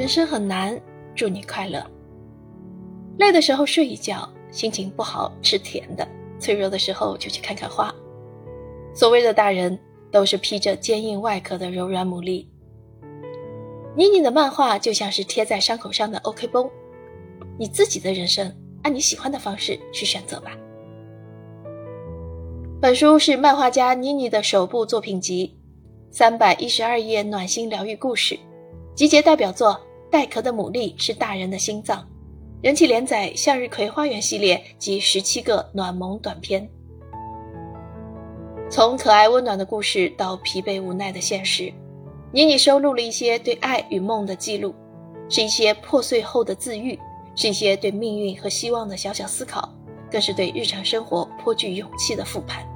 人生很难，祝你快乐。累的时候睡一觉，心情不好吃甜的，脆弱的时候就去看看花。所谓的大人，都是披着坚硬外壳的柔软牡蛎。妮妮的漫画就像是贴在伤口上的 OK 绷，你自己的人生按你喜欢的方式去选择吧。本书是漫画家妮妮的首部作品集，三百一十二页暖心疗愈故事，集结代表作《带壳的牡蛎是大人的心脏》，人气连载《向日葵花园》系列及十七个暖萌短篇。从可爱温暖的故事到疲惫无奈的现实，妮妮收录了一些对爱与梦的记录，是一些破碎后的自愈，是一些对命运和希望的小小思考。更是对日常生活颇具勇气的复盘。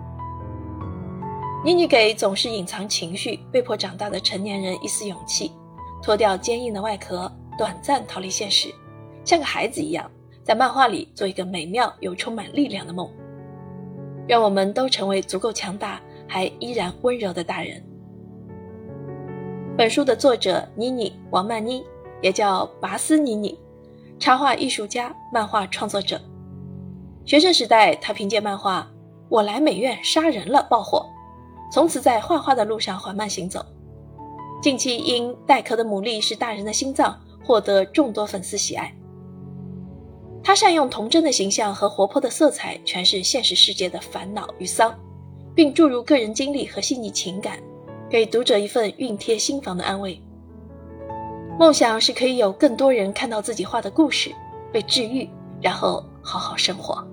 妮妮给总是隐藏情绪、被迫长大的成年人一丝勇气，脱掉坚硬的外壳，短暂逃离现实，像个孩子一样，在漫画里做一个美妙又充满力量的梦。愿我们都成为足够强大还依然温柔的大人。本书的作者妮妮王曼妮，也叫拔丝妮妮，插画艺术家、漫画创作者。学生时代，他凭借漫画《我来美院杀人了》爆火，从此在画画的路上缓慢行走。近期因《带壳的牡蛎是大人的心脏》获得众多粉丝喜爱。他善用童真的形象和活泼的色彩诠释现实世界的烦恼与丧，并注入个人经历和细腻情感，给读者一份熨贴心房的安慰。梦想是可以有更多人看到自己画的故事，被治愈，然后好好生活。